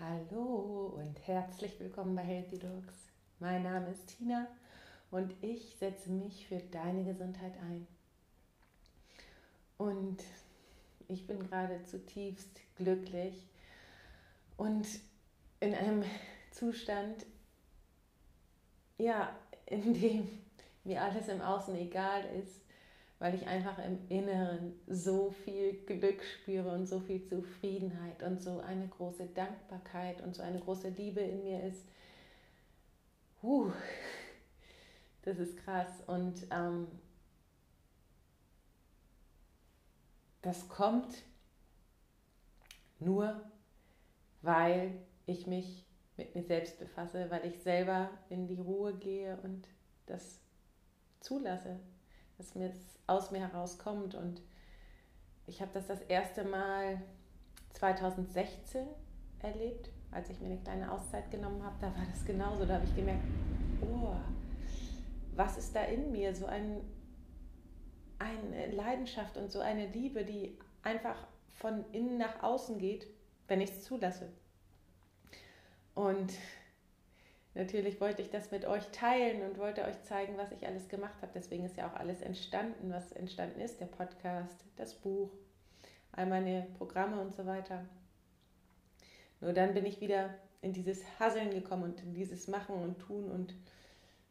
Hallo und herzlich willkommen bei Healthy Dogs. Mein Name ist Tina und ich setze mich für deine Gesundheit ein. Und ich bin gerade zutiefst glücklich und in einem Zustand, ja, in dem mir alles im Außen egal ist, weil ich einfach im Inneren so viel Glück spüre und so viel Zufriedenheit und so eine große Dankbarkeit und so eine große Liebe in mir ist. Huh, das ist krass und ähm, das kommt nur, weil ich mich mit mir selbst befasse, weil ich selber in die Ruhe gehe und das zulasse, dass mir das aus mir herauskommt. Und ich habe das das erste Mal 2016 erlebt, als ich mir eine kleine Auszeit genommen habe. Da war das genauso. Da habe ich gemerkt, oh, was ist da in mir? So ein, eine Leidenschaft und so eine Liebe, die einfach von innen nach außen geht, wenn ich es zulasse. Und Natürlich wollte ich das mit euch teilen und wollte euch zeigen, was ich alles gemacht habe. Deswegen ist ja auch alles entstanden, was entstanden ist, der Podcast, das Buch, all meine Programme und so weiter. Nur dann bin ich wieder in dieses Hasseln gekommen und in dieses Machen und Tun und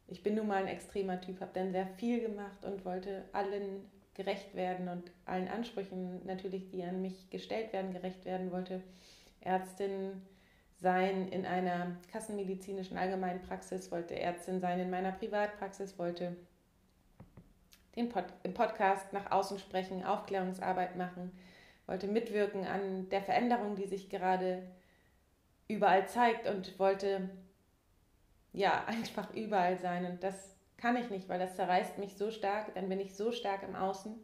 ich bin nun mal ein extremer Typ, habe dann sehr viel gemacht und wollte allen gerecht werden und allen Ansprüchen natürlich, die an mich gestellt werden, gerecht werden wollte. Ärztin, sein in einer kassenmedizinischen Allgemeinpraxis, wollte Ärztin sein in meiner Privatpraxis, wollte den Pod im Podcast nach außen sprechen, Aufklärungsarbeit machen, wollte mitwirken an der Veränderung, die sich gerade überall zeigt und wollte ja einfach überall sein. Und das kann ich nicht, weil das zerreißt mich so stark, dann bin ich so stark im Außen.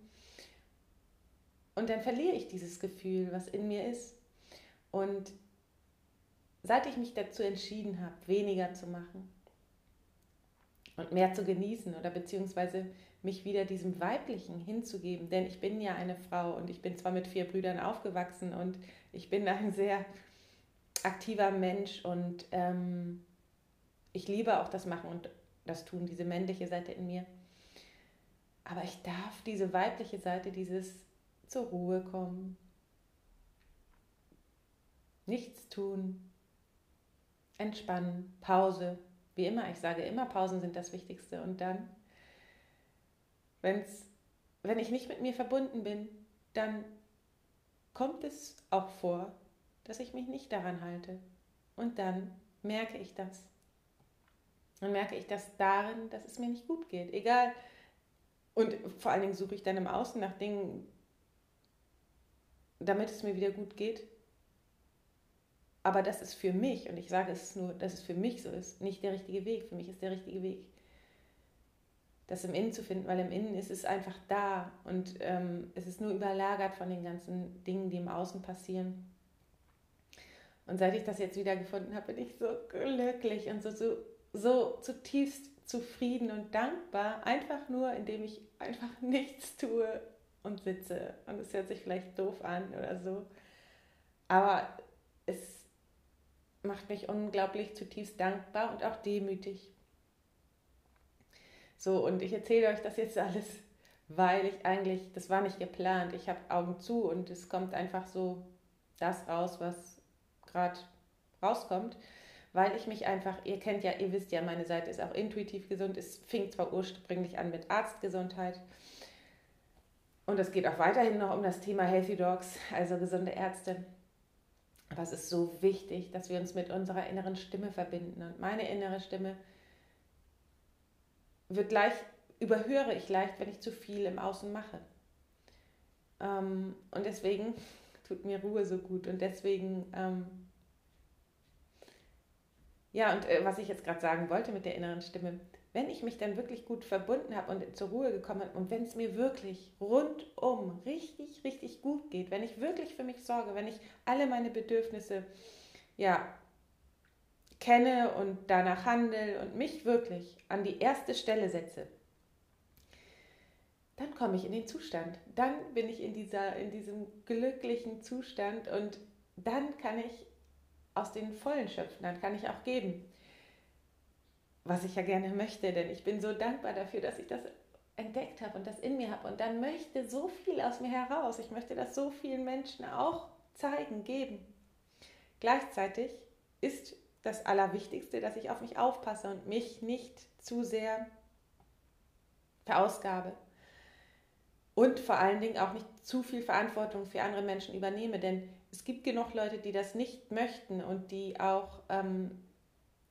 Und dann verliere ich dieses Gefühl, was in mir ist. Und seit ich mich dazu entschieden habe, weniger zu machen und mehr zu genießen oder beziehungsweise mich wieder diesem Weiblichen hinzugeben, denn ich bin ja eine Frau und ich bin zwar mit vier Brüdern aufgewachsen und ich bin ein sehr aktiver Mensch und ähm, ich liebe auch das Machen und das Tun, diese männliche Seite in mir. Aber ich darf diese weibliche Seite, dieses zur Ruhe kommen, nichts tun, entspannen, Pause, wie immer. Ich sage immer, Pausen sind das Wichtigste. Und dann, wenn's, wenn ich nicht mit mir verbunden bin, dann kommt es auch vor, dass ich mich nicht daran halte. Und dann merke ich das. Dann merke ich das darin, dass es mir nicht gut geht. Egal. Und vor allen Dingen suche ich dann im Außen nach Dingen, damit es mir wieder gut geht. Aber das ist für mich, und ich sage es nur, dass es für mich so ist, nicht der richtige Weg. Für mich ist der richtige Weg, das im Innen zu finden, weil im Innen ist es einfach da und ähm, es ist nur überlagert von den ganzen Dingen, die im Außen passieren. Und seit ich das jetzt wieder gefunden habe, bin ich so glücklich und so, so, so zutiefst zufrieden und dankbar, einfach nur, indem ich einfach nichts tue und sitze. Und es hört sich vielleicht doof an oder so. Aber es macht mich unglaublich zutiefst dankbar und auch demütig. So, und ich erzähle euch das jetzt alles, weil ich eigentlich, das war nicht geplant, ich habe Augen zu und es kommt einfach so das raus, was gerade rauskommt, weil ich mich einfach, ihr kennt ja, ihr wisst ja, meine Seite ist auch intuitiv gesund, es fing zwar ursprünglich an mit Arztgesundheit, und es geht auch weiterhin noch um das Thema Healthy Dogs, also gesunde Ärzte. Aber es ist so wichtig, dass wir uns mit unserer inneren Stimme verbinden. Und meine innere Stimme wird leicht, überhöre ich leicht, wenn ich zu viel im Außen mache. Ähm, und deswegen tut mir Ruhe so gut. Und deswegen, ähm, ja, und äh, was ich jetzt gerade sagen wollte mit der inneren Stimme, wenn ich mich dann wirklich gut verbunden habe und zur Ruhe gekommen bin und wenn es mir wirklich rundum richtig, richtig gut geht, wenn ich wirklich für mich sorge, wenn ich alle meine Bedürfnisse ja kenne und danach handle und mich wirklich an die erste Stelle setze, dann komme ich in den Zustand. Dann bin ich in, dieser, in diesem glücklichen Zustand und dann kann ich aus den Vollen schöpfen, dann kann ich auch geben, was ich ja gerne möchte, denn ich bin so dankbar dafür, dass ich das entdeckt habe und das in mir habe und dann möchte so viel aus mir heraus. Ich möchte das so vielen Menschen auch zeigen, geben. Gleichzeitig ist das Allerwichtigste, dass ich auf mich aufpasse und mich nicht zu sehr verausgabe. Und vor allen Dingen auch nicht zu viel Verantwortung für andere Menschen übernehme. Denn es gibt genug Leute, die das nicht möchten und die auch ähm,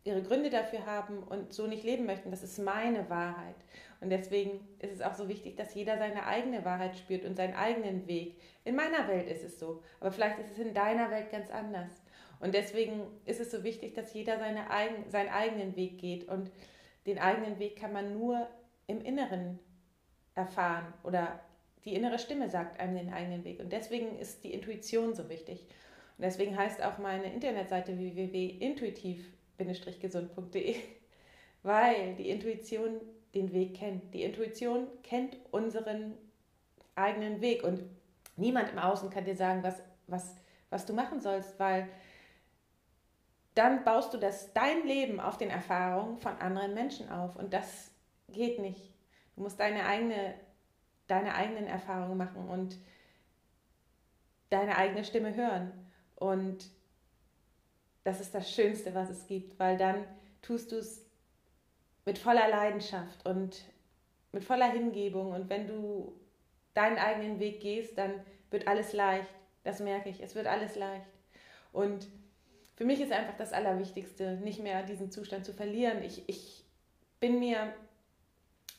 ihre Gründe dafür haben und so nicht leben möchten. Das ist meine Wahrheit. Und deswegen ist es auch so wichtig, dass jeder seine eigene Wahrheit spürt und seinen eigenen Weg. In meiner Welt ist es so, aber vielleicht ist es in deiner Welt ganz anders. Und deswegen ist es so wichtig, dass jeder seine eigen, seinen eigenen Weg geht. Und den eigenen Weg kann man nur im Inneren erfahren oder die innere Stimme sagt einem den eigenen Weg. Und deswegen ist die Intuition so wichtig. Und deswegen heißt auch meine Internetseite www.intuitiv-gesund.de, weil die Intuition den Weg kennt. Die Intuition kennt unseren eigenen Weg und niemand im Außen kann dir sagen, was, was, was du machen sollst, weil dann baust du das dein Leben auf den Erfahrungen von anderen Menschen auf und das geht nicht. Du musst deine eigene deine eigenen Erfahrungen machen und deine eigene Stimme hören und das ist das Schönste, was es gibt, weil dann tust du es mit voller Leidenschaft und mit voller Hingebung. Und wenn du deinen eigenen Weg gehst, dann wird alles leicht. Das merke ich. Es wird alles leicht. Und für mich ist einfach das Allerwichtigste, nicht mehr diesen Zustand zu verlieren. Ich, ich bin mir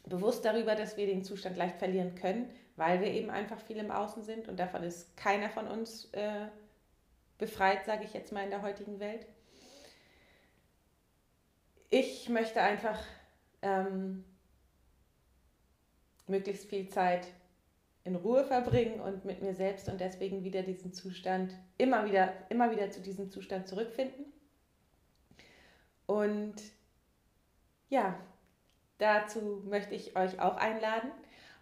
bewusst darüber, dass wir den Zustand leicht verlieren können, weil wir eben einfach viel im Außen sind. Und davon ist keiner von uns äh, befreit, sage ich jetzt mal, in der heutigen Welt. Ich möchte einfach ähm, möglichst viel Zeit in Ruhe verbringen und mit mir selbst und deswegen wieder diesen Zustand, immer wieder, immer wieder zu diesem Zustand zurückfinden. Und ja, dazu möchte ich euch auch einladen.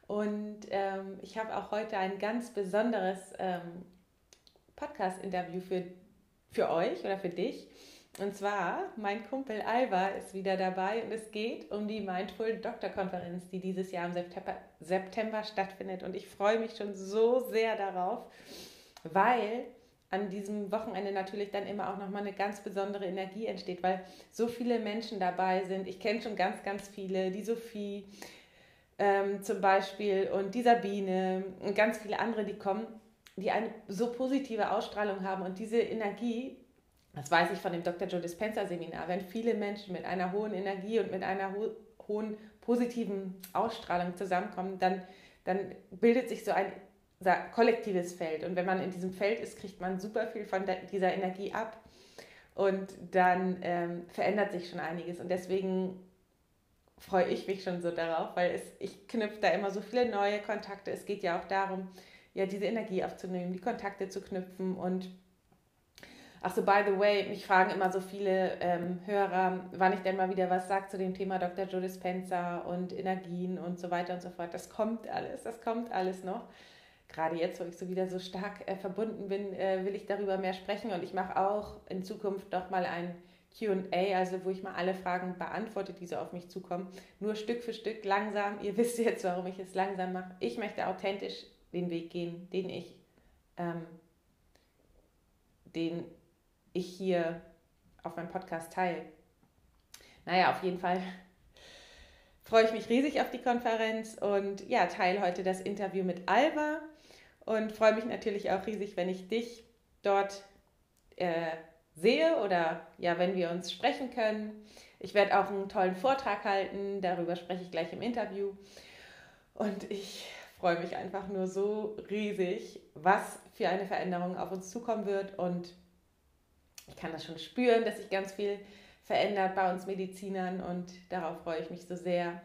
Und ähm, ich habe auch heute ein ganz besonderes ähm, Podcast-Interview für, für euch oder für dich. Und zwar, mein Kumpel Alba ist wieder dabei und es geht um die Mindful Doctor Konferenz, die dieses Jahr im September, September stattfindet. Und ich freue mich schon so sehr darauf, weil an diesem Wochenende natürlich dann immer auch nochmal eine ganz besondere Energie entsteht, weil so viele Menschen dabei sind. Ich kenne schon ganz, ganz viele, die Sophie ähm, zum Beispiel und die Sabine und ganz viele andere, die kommen, die eine so positive Ausstrahlung haben und diese Energie das weiß ich von dem Dr. Joe Dispenza Seminar, wenn viele Menschen mit einer hohen Energie und mit einer ho hohen positiven Ausstrahlung zusammenkommen, dann, dann bildet sich so ein kollektives Feld. Und wenn man in diesem Feld ist, kriegt man super viel von dieser Energie ab. Und dann ähm, verändert sich schon einiges. Und deswegen freue ich mich schon so darauf, weil es, ich knüpfe da immer so viele neue Kontakte. Es geht ja auch darum, ja, diese Energie aufzunehmen, die Kontakte zu knüpfen und Ach so, by the way, mich fragen immer so viele ähm, Hörer, wann ich denn mal wieder was sage zu dem Thema Dr. Joe Dispenza und Energien und so weiter und so fort. Das kommt alles, das kommt alles noch. Gerade jetzt, wo ich so wieder so stark äh, verbunden bin, äh, will ich darüber mehr sprechen und ich mache auch in Zukunft noch mal ein QA, also wo ich mal alle Fragen beantworte, die so auf mich zukommen. Nur Stück für Stück, langsam. Ihr wisst jetzt, warum ich es langsam mache. Ich möchte authentisch den Weg gehen, den ich, ähm, den ich hier auf meinem Podcast teile. Naja, auf jeden Fall freue ich mich riesig auf die Konferenz und ja, teile heute das Interview mit Alba und freue mich natürlich auch riesig, wenn ich dich dort äh, sehe oder ja, wenn wir uns sprechen können. Ich werde auch einen tollen Vortrag halten, darüber spreche ich gleich im Interview. Und ich freue mich einfach nur so riesig, was für eine Veränderung auf uns zukommen wird und ich kann das schon spüren, dass sich ganz viel verändert bei uns Medizinern und darauf freue ich mich so sehr.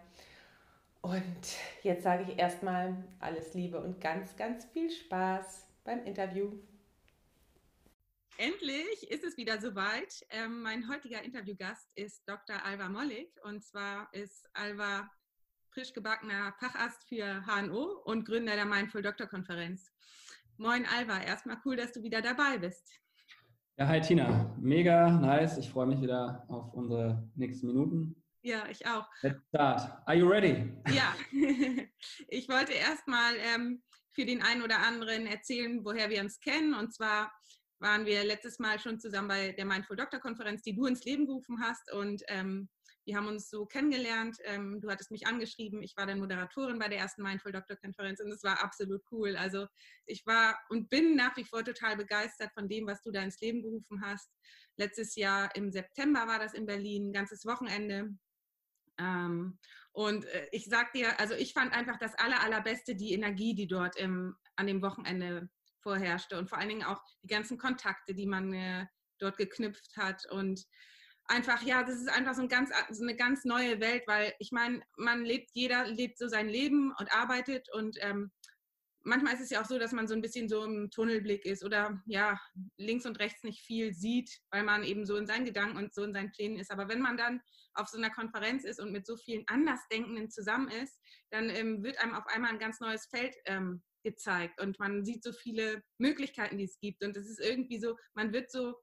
Und jetzt sage ich erstmal alles Liebe und ganz, ganz viel Spaß beim Interview. Endlich ist es wieder soweit. Ähm, mein heutiger Interviewgast ist Dr. Alva Mollig und zwar ist Alva frisch gebackener Facharzt für HNO und Gründer der Mindful Doctor Konferenz. Moin Alva, erstmal cool, dass du wieder dabei bist. Ja, hi Tina. Mega nice. Ich freue mich wieder auf unsere nächsten Minuten. Ja, ich auch. Let's start. Are you ready? Ja, ich wollte erstmal ähm, für den einen oder anderen erzählen, woher wir uns kennen. Und zwar waren wir letztes Mal schon zusammen bei der Mindful Doctor Konferenz, die du ins Leben gerufen hast. Und ähm, wir haben uns so kennengelernt. Ähm, du hattest mich angeschrieben. Ich war dann Moderatorin bei der ersten Mindful Doctor Konferenz und es war absolut cool. Also ich war und bin nach wie vor total begeistert von dem, was du da ins Leben gerufen hast. Letztes Jahr im September war das in Berlin, ein ganzes Wochenende. Ähm, und äh, ich sag dir, also ich fand einfach das aller, allerbeste die Energie, die dort im, an dem Wochenende vorherrschte und vor allen Dingen auch die ganzen Kontakte, die man äh, dort geknüpft hat und einfach, ja, das ist einfach so, ein ganz, so eine ganz neue Welt, weil ich meine, man lebt, jeder lebt so sein Leben und arbeitet und ähm, manchmal ist es ja auch so, dass man so ein bisschen so im Tunnelblick ist oder ja, links und rechts nicht viel sieht, weil man eben so in seinen Gedanken und so in seinen Plänen ist. Aber wenn man dann auf so einer Konferenz ist und mit so vielen Andersdenkenden zusammen ist, dann ähm, wird einem auf einmal ein ganz neues Feld ähm, gezeigt und man sieht so viele Möglichkeiten, die es gibt. Und es ist irgendwie so, man wird so,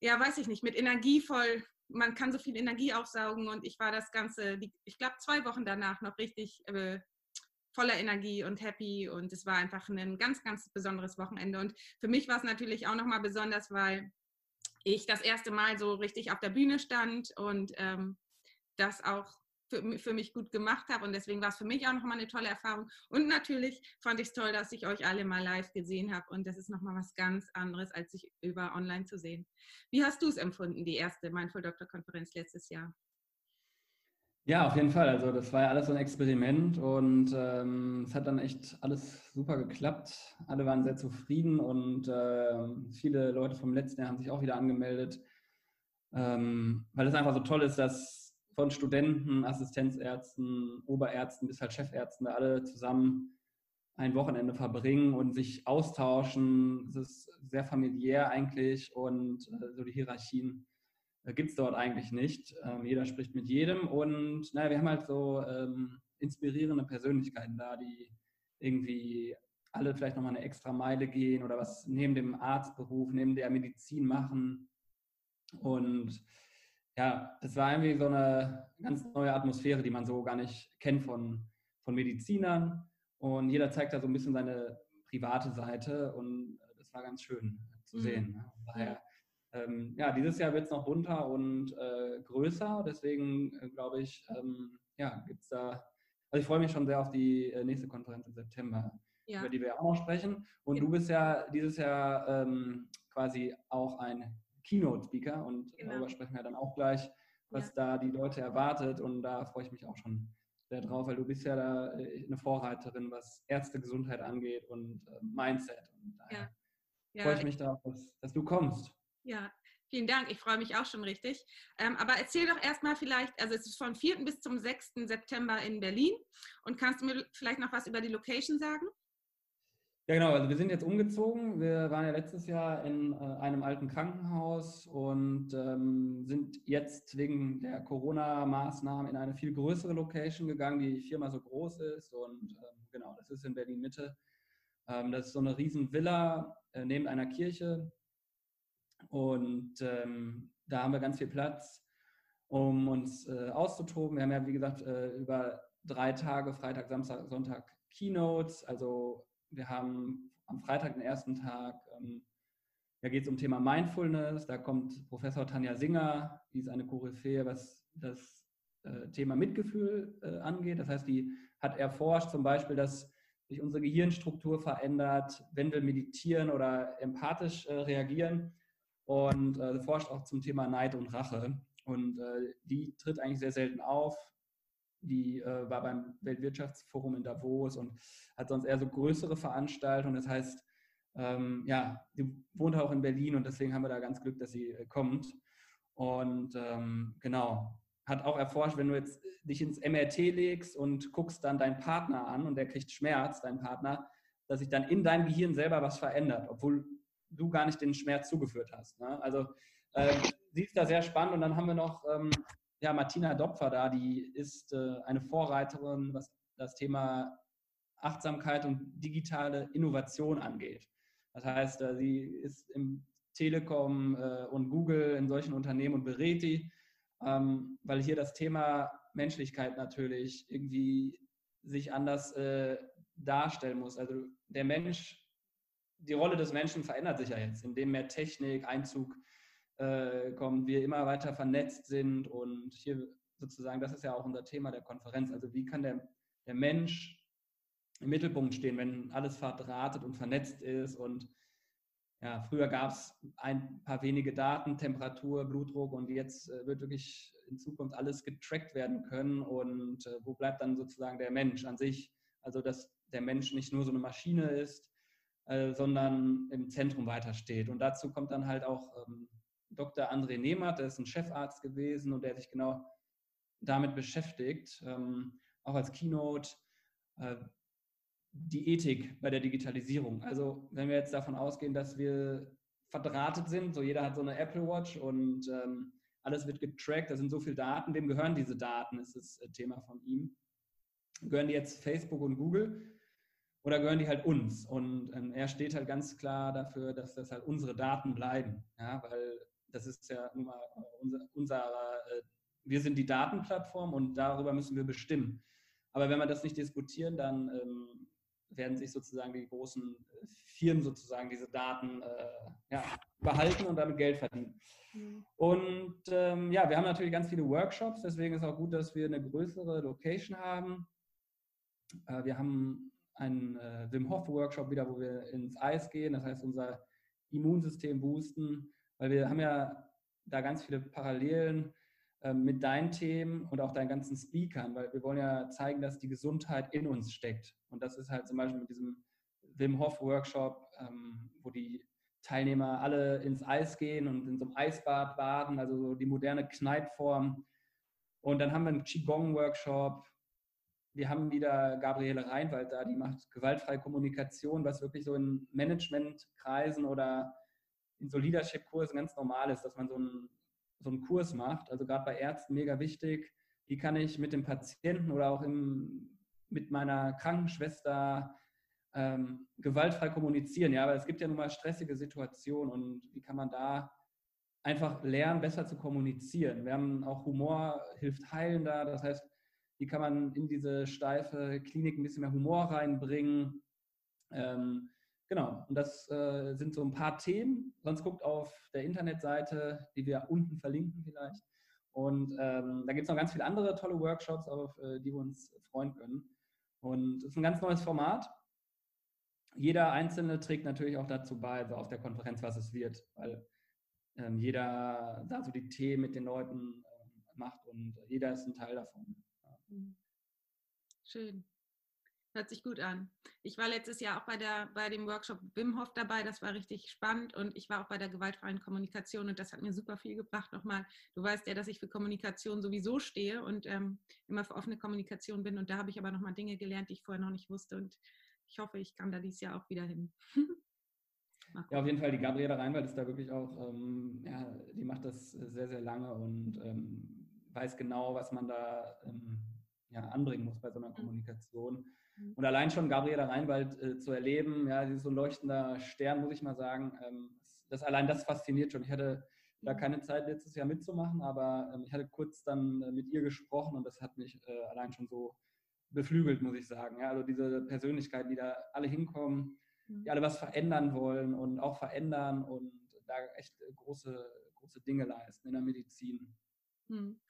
ja, weiß ich nicht, mit Energie voll, man kann so viel Energie aufsaugen und ich war das Ganze, ich glaube, zwei Wochen danach noch richtig äh, voller Energie und happy und es war einfach ein ganz, ganz besonderes Wochenende. Und für mich war es natürlich auch nochmal besonders, weil ich das erste Mal so richtig auf der Bühne stand und ähm, das auch für, für mich gut gemacht habe. Und deswegen war es für mich auch nochmal eine tolle Erfahrung. Und natürlich fand ich es toll, dass ich euch alle mal live gesehen habe. Und das ist nochmal was ganz anderes, als sich über online zu sehen. Wie hast du es empfunden, die erste Mindful Doctor Konferenz letztes Jahr? Ja, auf jeden Fall. Also das war ja alles so ein Experiment und ähm, es hat dann echt alles super geklappt. Alle waren sehr zufrieden und äh, viele Leute vom letzten Jahr haben sich auch wieder angemeldet, ähm, weil es einfach so toll ist, dass von Studenten, Assistenzärzten, Oberärzten bis halt Chefärzten da alle zusammen ein Wochenende verbringen und sich austauschen. Es ist sehr familiär eigentlich und äh, so die Hierarchien äh, gibt es dort eigentlich nicht. Ähm, jeder spricht mit jedem und naja, wir haben halt so ähm, inspirierende Persönlichkeiten da, die irgendwie alle vielleicht nochmal eine extra Meile gehen oder was neben dem Arztberuf, neben der Medizin machen. Und ja, das war irgendwie so eine ganz neue Atmosphäre, die man so gar nicht kennt von, von Medizinern. Und jeder zeigt da so ein bisschen seine private Seite und das war ganz schön zu mhm. sehen. Ne? Daher, ähm, ja, dieses Jahr wird es noch bunter und äh, größer. Deswegen äh, glaube ich, ähm, ja, gibt es da, also ich freue mich schon sehr auf die äh, nächste Konferenz im September, ja. über die wir auch noch sprechen. Und ja. du bist ja dieses Jahr ähm, quasi auch ein Keynote-Speaker und genau. darüber sprechen wir dann auch gleich, was ja. da die Leute erwartet und da freue ich mich auch schon sehr drauf, weil du bist ja da äh, eine Vorreiterin, was Ärztegesundheit angeht und äh, Mindset und daher ja. freue ich mich darauf, dass, dass, du kommst. Ja, vielen Dank, ich freue mich auch schon richtig. Ähm, aber erzähl doch erstmal vielleicht, also es ist von 4. bis zum 6. September in Berlin und kannst du mir vielleicht noch was über die Location sagen? Ja, genau. Also wir sind jetzt umgezogen. Wir waren ja letztes Jahr in äh, einem alten Krankenhaus und ähm, sind jetzt wegen der Corona-Maßnahmen in eine viel größere Location gegangen, die viermal so groß ist. Und ähm, genau, das ist in Berlin Mitte. Ähm, das ist so eine riesen Villa äh, neben einer Kirche. Und ähm, da haben wir ganz viel Platz, um uns äh, auszutoben. Wir haben ja, wie gesagt, äh, über drei Tage, Freitag, Samstag, Sonntag Keynotes, also wir haben am Freitag, den ersten Tag, ähm, da geht es um Thema Mindfulness. Da kommt Professor Tanja Singer, die ist eine Koryphäe, was das äh, Thema Mitgefühl äh, angeht. Das heißt, die hat erforscht zum Beispiel, dass sich unsere Gehirnstruktur verändert, wenn wir meditieren oder empathisch äh, reagieren. Und äh, forscht auch zum Thema Neid und Rache. Und äh, die tritt eigentlich sehr selten auf die äh, war beim Weltwirtschaftsforum in Davos und hat sonst eher so größere Veranstaltungen. Das heißt, ähm, ja, die wohnt auch in Berlin und deswegen haben wir da ganz Glück, dass sie äh, kommt. Und ähm, genau, hat auch erforscht, wenn du jetzt dich ins MRT legst und guckst dann deinen Partner an und der kriegt Schmerz, dein Partner, dass sich dann in deinem Gehirn selber was verändert, obwohl du gar nicht den Schmerz zugeführt hast. Ne? Also äh, sie ist da sehr spannend und dann haben wir noch ähm, ja, Martina Dopfer da, die ist äh, eine Vorreiterin, was das Thema Achtsamkeit und digitale Innovation angeht. Das heißt, äh, sie ist im Telekom äh, und Google in solchen Unternehmen und berät die, ähm, weil hier das Thema Menschlichkeit natürlich irgendwie sich anders äh, darstellen muss. Also der Mensch, die Rolle des Menschen verändert sich ja jetzt, indem mehr Technik, Einzug kommt, wir immer weiter vernetzt sind und hier sozusagen, das ist ja auch unser Thema der Konferenz, also wie kann der, der Mensch im Mittelpunkt stehen, wenn alles verdrahtet und vernetzt ist und ja, früher gab es ein paar wenige Daten, Temperatur, Blutdruck und jetzt äh, wird wirklich in Zukunft alles getrackt werden können und äh, wo bleibt dann sozusagen der Mensch an sich? Also dass der Mensch nicht nur so eine Maschine ist, äh, sondern im Zentrum weitersteht. Und dazu kommt dann halt auch ähm, Dr. André Nehmert, der ist ein Chefarzt gewesen und der sich genau damit beschäftigt, ähm, auch als Keynote, äh, die Ethik bei der Digitalisierung. Also wenn wir jetzt davon ausgehen, dass wir verdrahtet sind, so jeder hat so eine Apple Watch und ähm, alles wird getrackt, da sind so viele Daten, wem gehören diese Daten, ist das äh, Thema von ihm. Gehören die jetzt Facebook und Google oder gehören die halt uns? Und ähm, er steht halt ganz klar dafür, dass das halt unsere Daten bleiben, ja, weil das ist ja nun mal unser, unser äh, wir sind die Datenplattform und darüber müssen wir bestimmen. Aber wenn wir das nicht diskutieren, dann ähm, werden sich sozusagen die großen äh, Firmen sozusagen diese Daten äh, ja, behalten und damit Geld verdienen. Mhm. Und ähm, ja, wir haben natürlich ganz viele Workshops, deswegen ist auch gut, dass wir eine größere Location haben. Äh, wir haben einen äh, Wim Hof Workshop wieder, wo wir ins Eis gehen, das heißt unser Immunsystem boosten, weil wir haben ja da ganz viele Parallelen ähm, mit deinen Themen und auch deinen ganzen Speakern, weil wir wollen ja zeigen, dass die Gesundheit in uns steckt. Und das ist halt zum Beispiel mit diesem Wim Hof Workshop, ähm, wo die Teilnehmer alle ins Eis gehen und in so einem Eisbad baden, also so die moderne Kneipform. Und dann haben wir einen Qigong-Workshop. Wir haben wieder Gabriele Reinwald da, die macht gewaltfreie Kommunikation, was wirklich so in Managementkreisen oder in so Leadership-Kursen ganz normal ist, dass man so einen so einen Kurs macht. Also gerade bei Ärzten mega wichtig. Wie kann ich mit dem Patienten oder auch im, mit meiner Krankenschwester ähm, gewaltfrei kommunizieren? Ja, aber es gibt ja nun mal stressige Situationen und wie kann man da einfach lernen, besser zu kommunizieren? Wir haben auch Humor hilft heilender. Das heißt, wie kann man in diese steife Klinik ein bisschen mehr Humor reinbringen? Ähm, Genau, und das äh, sind so ein paar Themen. Sonst guckt auf der Internetseite, die wir unten verlinken vielleicht. Und ähm, da gibt es noch ganz viele andere tolle Workshops, auf äh, die wir uns freuen können. Und es ist ein ganz neues Format. Jeder Einzelne trägt natürlich auch dazu bei, also auf der Konferenz, was es wird, weil ähm, jeder da so die Themen mit den Leuten äh, macht und jeder ist ein Teil davon. Ja. Schön. Hört sich gut an. Ich war letztes Jahr auch bei, der, bei dem Workshop Wim Hof dabei. Das war richtig spannend. Und ich war auch bei der gewaltfreien Kommunikation. Und das hat mir super viel gebracht. Nochmal, du weißt ja, dass ich für Kommunikation sowieso stehe und ähm, immer für offene Kommunikation bin. Und da habe ich aber nochmal Dinge gelernt, die ich vorher noch nicht wusste. Und ich hoffe, ich kann da dieses Jahr auch wieder hin. ja, auf jeden Fall. Die Gabriele Reinwald ist da wirklich auch, ähm, ja, die macht das sehr, sehr lange und ähm, weiß genau, was man da ähm, ja, anbringen muss bei so einer mhm. Kommunikation. Mhm. Und allein schon Gabriela Reinwald äh, zu erleben, ja, sie ist so ein leuchtender Stern, muss ich mal sagen, ähm, das, allein das fasziniert schon. Ich hatte da mhm. keine Zeit letztes Jahr mitzumachen, aber ähm, ich hatte kurz dann äh, mit ihr gesprochen und das hat mich äh, allein schon so beflügelt, muss ich sagen. Ja, also diese Persönlichkeiten, die da alle hinkommen, mhm. die alle was verändern wollen und auch verändern und da echt große, große Dinge leisten in der Medizin. Mhm.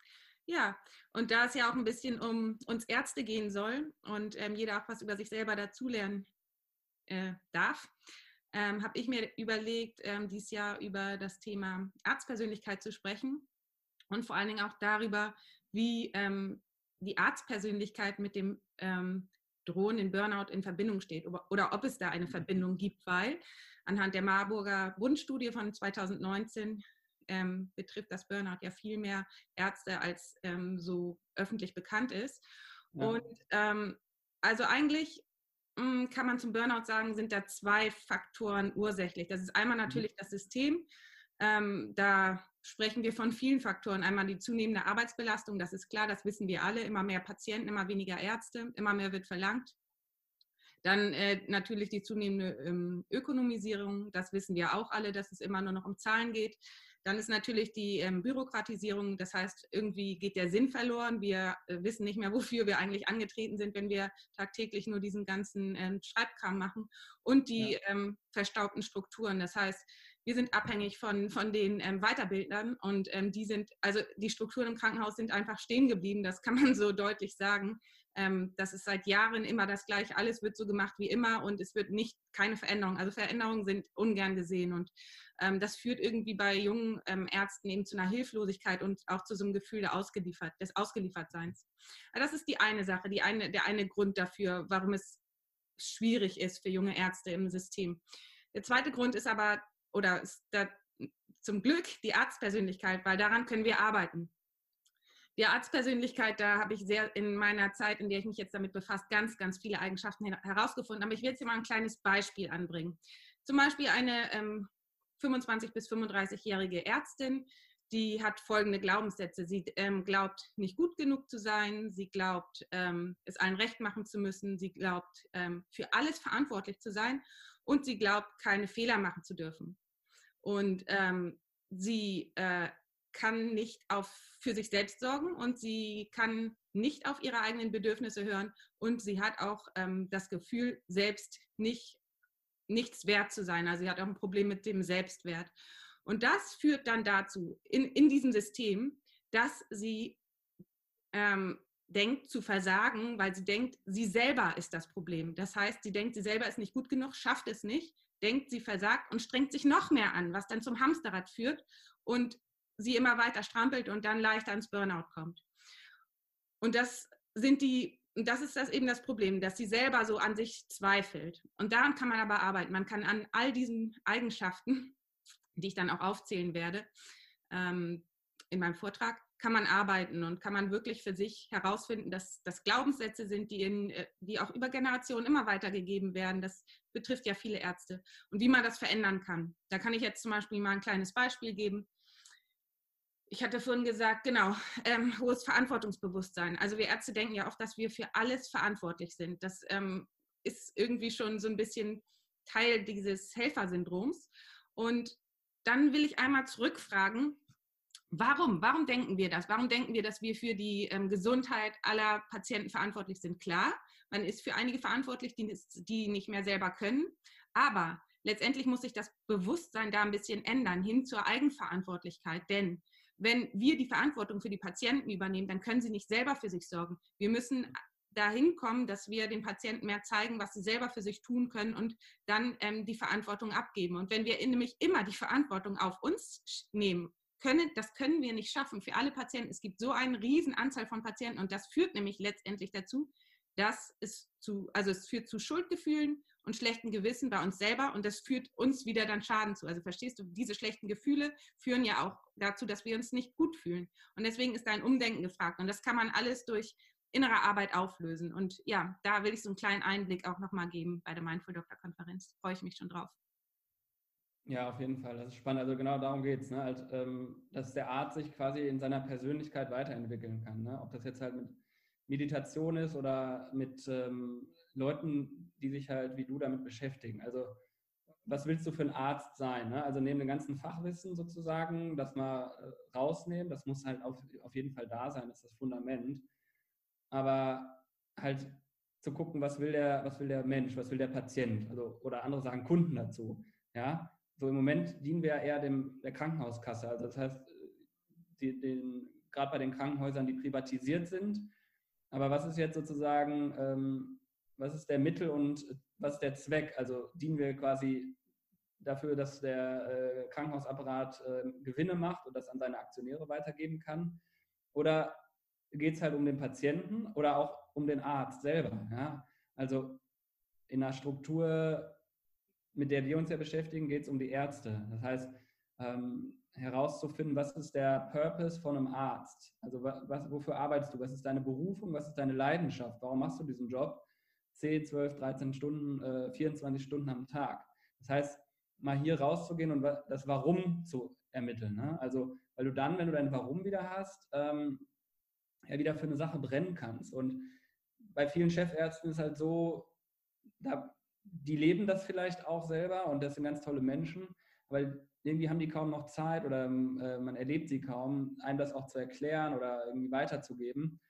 Ja, und da es ja auch ein bisschen um uns Ärzte gehen soll und ähm, jeder auch was über sich selber dazulernen äh, darf, ähm, habe ich mir überlegt, ähm, dieses Jahr über das Thema Arztpersönlichkeit zu sprechen und vor allen Dingen auch darüber, wie ähm, die Arztpersönlichkeit mit dem ähm, drohenden Burnout in Verbindung steht oder, oder ob es da eine Verbindung gibt, weil anhand der Marburger Bundstudie von 2019 ähm, betrifft das Burnout ja viel mehr Ärzte, als ähm, so öffentlich bekannt ist. Ja. Und ähm, also eigentlich mh, hm, kann man zum Burnout sagen, sind da zwei Faktoren ursächlich. Das ist einmal mhm. natürlich mhm. das System. Ähm, da sprechen wir von vielen Faktoren. Einmal die zunehmende Arbeitsbelastung, das ist klar, das wissen wir alle. Immer mehr Patienten, immer weniger Ärzte, immer mehr wird verlangt. Dann äh, natürlich die zunehmende ähm, Ökonomisierung, das wissen wir auch alle, dass es immer nur noch um Zahlen geht. Dann ist natürlich die ähm, Bürokratisierung, das heißt, irgendwie geht der Sinn verloren. Wir äh, wissen nicht mehr, wofür wir eigentlich angetreten sind, wenn wir tagtäglich nur diesen ganzen ähm, Schreibkram machen. Und die ja. ähm, verstaubten Strukturen, das heißt, wir sind abhängig von, von den ähm, Weiterbildern und ähm, die sind, also die Strukturen im Krankenhaus sind einfach stehen geblieben, das kann man so deutlich sagen. Ähm, das ist seit Jahren immer das Gleiche, alles wird so gemacht wie immer und es wird nicht keine Veränderung. Also Veränderungen sind ungern gesehen und ähm, das führt irgendwie bei jungen ähm, Ärzten eben zu einer Hilflosigkeit und auch zu so einem Gefühl der Ausgeliefert, des Ausgeliefertseins. Aber das ist die eine Sache, die eine, der eine Grund dafür, warum es schwierig ist für junge Ärzte im System. Der zweite Grund ist aber, oder ist da, zum Glück die Arztpersönlichkeit, weil daran können wir arbeiten. Die Arztpersönlichkeit, da habe ich sehr in meiner Zeit, in der ich mich jetzt damit befasse, ganz, ganz viele Eigenschaften herausgefunden. Aber ich will jetzt hier mal ein kleines Beispiel anbringen. Zum Beispiel eine ähm, 25 bis 35-jährige Ärztin, die hat folgende Glaubenssätze. Sie ähm, glaubt, nicht gut genug zu sein. Sie glaubt, ähm, es allen recht machen zu müssen. Sie glaubt, ähm, für alles verantwortlich zu sein. Und sie glaubt, keine Fehler machen zu dürfen. Und ähm, sie äh, kann nicht auf, für sich selbst sorgen und sie kann nicht auf ihre eigenen Bedürfnisse hören. Und sie hat auch ähm, das Gefühl, selbst nicht nichts wert zu sein. Also sie hat auch ein Problem mit dem Selbstwert. Und das führt dann dazu, in, in diesem System, dass sie ähm, denkt zu versagen, weil sie denkt, sie selber ist das Problem. Das heißt, sie denkt, sie selber ist nicht gut genug, schafft es nicht, denkt, sie versagt und strengt sich noch mehr an, was dann zum Hamsterrad führt und sie immer weiter strampelt und dann leichter ins Burnout kommt. Und das sind die das ist das eben das Problem, dass sie selber so an sich zweifelt. Und daran kann man aber arbeiten. Man kann an all diesen Eigenschaften, die ich dann auch aufzählen werde ähm, in meinem Vortrag, kann man arbeiten und kann man wirklich für sich herausfinden, dass das Glaubenssätze sind, die, in, äh, die auch über Generationen immer weitergegeben werden. Das betrifft ja viele Ärzte. Und wie man das verändern kann. Da kann ich jetzt zum Beispiel mal ein kleines Beispiel geben ich hatte vorhin gesagt, genau, ähm, hohes Verantwortungsbewusstsein. Also wir Ärzte denken ja oft, dass wir für alles verantwortlich sind. Das ähm, ist irgendwie schon so ein bisschen Teil dieses Helfersyndroms. Und dann will ich einmal zurückfragen, warum? Warum denken wir das? Warum denken wir, dass wir für die ähm, Gesundheit aller Patienten verantwortlich sind? Klar, man ist für einige verantwortlich, die, die nicht mehr selber können. Aber letztendlich muss sich das Bewusstsein da ein bisschen ändern, hin zur Eigenverantwortlichkeit. Denn wenn wir die Verantwortung für die Patienten übernehmen, dann können sie nicht selber für sich sorgen. Wir müssen dahin kommen, dass wir den Patienten mehr zeigen, was sie selber für sich tun können und dann ähm, die Verantwortung abgeben. Und wenn wir nämlich immer die Verantwortung auf uns nehmen, können, das können wir nicht schaffen für alle Patienten. Es gibt so eine riesen Anzahl von Patienten und das führt nämlich letztendlich dazu, dass es zu, also es führt zu Schuldgefühlen und schlechten Gewissen bei uns selber und das führt uns wieder dann Schaden zu. Also verstehst du, diese schlechten Gefühle führen ja auch dazu, dass wir uns nicht gut fühlen. Und deswegen ist da ein Umdenken gefragt. Und das kann man alles durch innere Arbeit auflösen. Und ja, da will ich so einen kleinen Einblick auch nochmal geben bei der Mindful Doctor Konferenz. Freue ich mich schon drauf. Ja, auf jeden Fall. Das ist spannend. Also genau darum geht es, ne? ähm, dass der Arzt sich quasi in seiner Persönlichkeit weiterentwickeln kann. Ne? Ob das jetzt halt mit Meditation ist oder mit ähm, Leuten, die sich halt wie du damit beschäftigen. Also was willst du für ein Arzt sein? Ne? Also neben dem ganzen Fachwissen sozusagen, das mal äh, rausnehmen, das muss halt auf, auf jeden Fall da sein, das ist das Fundament. Aber halt zu gucken, was will der, was will der Mensch, was will der Patient, also oder andere sagen Kunden dazu. Ja, so im Moment dienen wir eher dem der Krankenhauskasse. Also das heißt, die, den, gerade bei den Krankenhäusern, die privatisiert sind. Aber was ist jetzt sozusagen ähm, was ist der Mittel und was ist der Zweck? Also dienen wir quasi dafür, dass der äh, Krankenhausapparat äh, Gewinne macht und das an seine Aktionäre weitergeben kann? Oder geht es halt um den Patienten oder auch um den Arzt selber? Ja? Also in der Struktur, mit der wir uns ja beschäftigen, geht es um die Ärzte. Das heißt, ähm, herauszufinden, was ist der Purpose von einem Arzt? Also was, wofür arbeitest du? Was ist deine Berufung? Was ist deine Leidenschaft? Warum machst du diesen Job? 10, 12, 13 Stunden, äh, 24 Stunden am Tag. Das heißt, mal hier rauszugehen und das Warum zu ermitteln. Ne? Also, weil du dann, wenn du dein Warum wieder hast, ähm, ja wieder für eine Sache brennen kannst. Und bei vielen Chefärzten ist halt so, da, die leben das vielleicht auch selber und das sind ganz tolle Menschen, weil irgendwie haben die kaum noch Zeit oder äh, man erlebt sie kaum, einem das auch zu erklären oder irgendwie weiterzugeben.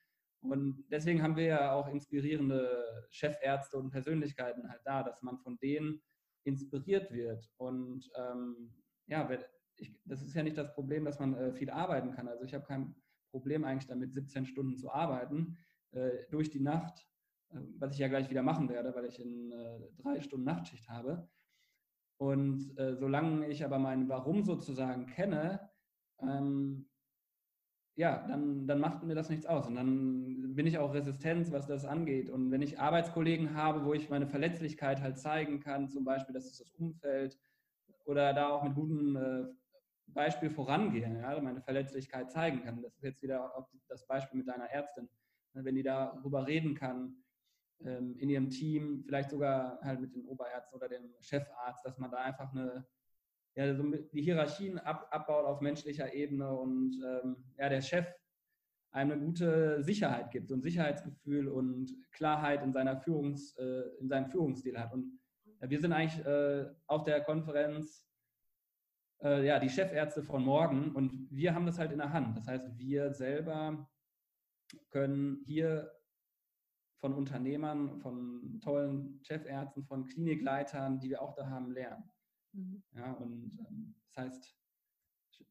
Und deswegen haben wir ja auch inspirierende Chefärzte und Persönlichkeiten halt da, dass man von denen inspiriert wird. Und ähm, ja, ich, das ist ja nicht das Problem, dass man äh, viel arbeiten kann. Also ich habe kein Problem eigentlich damit, 17 Stunden zu arbeiten äh, durch die Nacht, äh, was ich ja gleich wieder machen werde, weil ich in äh, drei Stunden Nachtschicht habe. Und äh, solange ich aber mein Warum sozusagen kenne, ähm, ja, dann, dann macht mir das nichts aus. Und dann bin ich auch resistent, was das angeht. Und wenn ich Arbeitskollegen habe, wo ich meine Verletzlichkeit halt zeigen kann, zum Beispiel, das ist das Umfeld, oder da auch mit gutem äh, Beispiel vorangehen, ja, meine Verletzlichkeit zeigen kann. Das ist jetzt wieder das Beispiel mit deiner Ärztin. Wenn die darüber reden kann, ähm, in ihrem Team, vielleicht sogar halt mit den Oberärzten oder dem Chefarzt, dass man da einfach eine, ja, so die Hierarchien ab, abbaut auf menschlicher Ebene und ähm, ja, der Chef eine gute Sicherheit gibt, so ein Sicherheitsgefühl und Klarheit in, seiner Führungs, äh, in seinem Führungsstil hat. Und ja, wir sind eigentlich äh, auf der Konferenz äh, ja, die Chefärzte von morgen und wir haben das halt in der Hand. Das heißt, wir selber können hier von Unternehmern, von tollen Chefärzten, von Klinikleitern, die wir auch da haben, lernen. Mhm. Ja, und ähm, das heißt,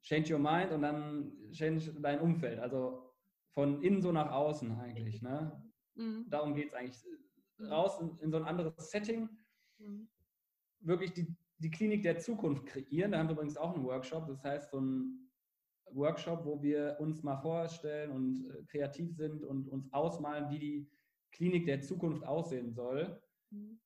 change your mind und dann change dein Umfeld. Also von innen so nach außen eigentlich. Ne? Mhm. Darum geht es eigentlich. Raus in, in, so ein anderes Setting. Mhm. Wirklich die, die Klinik der Zukunft kreieren. Da haben wir übrigens auch einen Workshop. Das heißt, so ein Workshop, wo wir uns mal vorstellen und äh, kreativ sind und uns ausmalen, wie die Klinik der Zukunft aussehen soll. Mhm.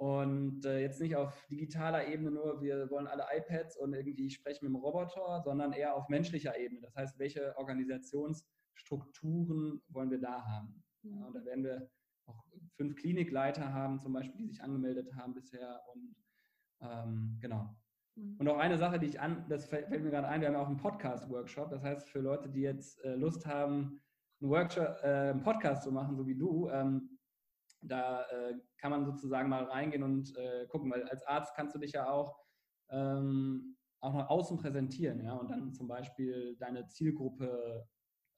Und äh, jetzt nicht auf digitaler Ebene nur, wir wollen alle iPads und irgendwie sprechen mit dem Roboter, sondern eher auf menschlicher Ebene. Das heißt, welche Organisationsstrukturen wollen wir da haben? Mhm. Ja, und da werden wir auch fünf Klinikleiter haben, zum Beispiel, die sich angemeldet haben bisher. Und ähm, genau. Mhm. Und auch eine Sache, die ich an, das fällt mir gerade ein, wir haben ja auch einen Podcast-Workshop. Das heißt, für Leute, die jetzt äh, Lust haben, einen Workshop, äh, einen Podcast zu machen, so wie du, ähm, da äh, kann man sozusagen mal reingehen und äh, gucken, weil als Arzt kannst du dich ja auch, ähm, auch nach außen präsentieren, ja, und dann zum Beispiel deine Zielgruppe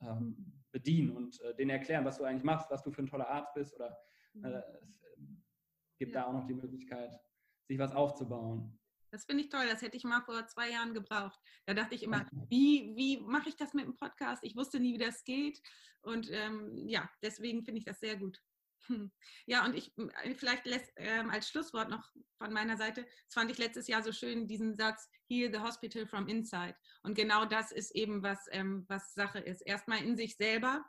ähm, bedienen und äh, denen erklären, was du eigentlich machst, was du für ein toller Arzt bist oder mhm. äh, es ähm, gibt ja. da auch noch die Möglichkeit, sich was aufzubauen. Das finde ich toll. Das hätte ich mal vor zwei Jahren gebraucht. Da dachte ich immer, wie, wie mache ich das mit dem Podcast? Ich wusste nie, wie das geht. Und ähm, ja, deswegen finde ich das sehr gut. Hm. Ja, und ich äh, vielleicht lässt, ähm, als Schlusswort noch von meiner Seite, das fand ich letztes Jahr so schön, diesen Satz, Heal the Hospital from Inside. Und genau das ist eben, was, ähm, was Sache ist. Erstmal in sich selber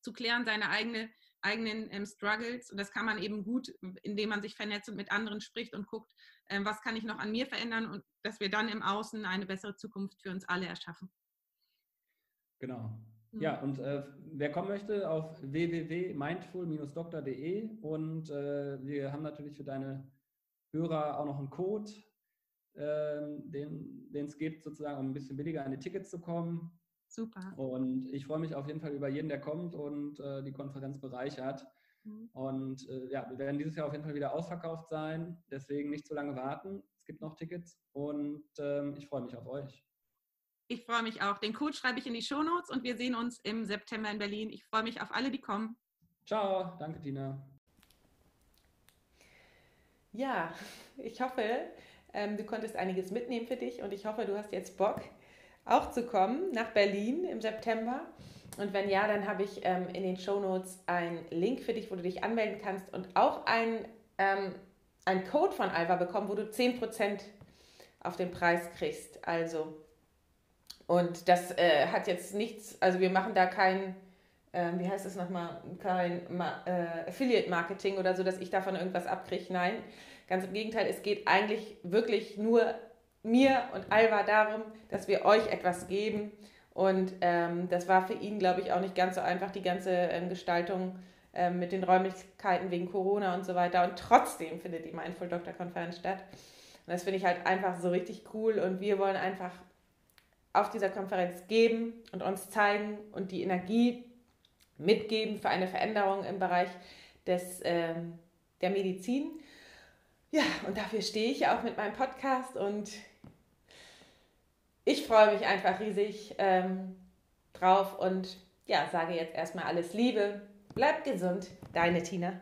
zu klären, seine eigene eigenen ähm, Struggles. Und das kann man eben gut, indem man sich vernetzt und mit anderen spricht und guckt, ähm, was kann ich noch an mir verändern und dass wir dann im Außen eine bessere Zukunft für uns alle erschaffen. Genau. Mhm. Ja, und äh, wer kommen möchte, auf www.mindful-doktor.de und äh, wir haben natürlich für deine Hörer auch noch einen Code, äh, den es gibt, sozusagen, um ein bisschen billiger an die Tickets zu kommen. Super. Und ich freue mich auf jeden Fall über jeden, der kommt und äh, die Konferenz bereichert. Mhm. Und äh, ja, wir werden dieses Jahr auf jeden Fall wieder ausverkauft sein. Deswegen nicht zu lange warten. Es gibt noch Tickets und ähm, ich freue mich auf euch. Ich freue mich auch. Den Code schreibe ich in die Shownotes und wir sehen uns im September in Berlin. Ich freue mich auf alle, die kommen. Ciao, danke Tina. Ja, ich hoffe, ähm, du konntest einiges mitnehmen für dich und ich hoffe, du hast jetzt Bock, auch zu kommen nach Berlin im September. Und wenn ja, dann habe ich ähm, in den Show Notes einen Link für dich, wo du dich anmelden kannst und auch einen, ähm, einen Code von Alva bekommen, wo du 10% auf den Preis kriegst. Also, und das äh, hat jetzt nichts, also wir machen da kein, äh, wie heißt es nochmal, kein Ma äh, Affiliate-Marketing oder so, dass ich davon irgendwas abkriege. Nein, ganz im Gegenteil, es geht eigentlich wirklich nur mir und Alva darum, dass wir euch etwas geben. Und ähm, das war für ihn, glaube ich, auch nicht ganz so einfach, die ganze ähm, Gestaltung ähm, mit den Räumlichkeiten wegen Corona und so weiter. Und trotzdem findet die Mindful Doctor Konferenz statt. Und das finde ich halt einfach so richtig cool. Und wir wollen einfach auf dieser Konferenz geben und uns zeigen und die Energie mitgeben für eine Veränderung im Bereich des, ähm, der Medizin. Ja, und dafür stehe ich auch mit meinem Podcast und ich freue mich einfach riesig ähm, drauf und ja, sage jetzt erstmal alles Liebe. Bleibt gesund, deine Tina.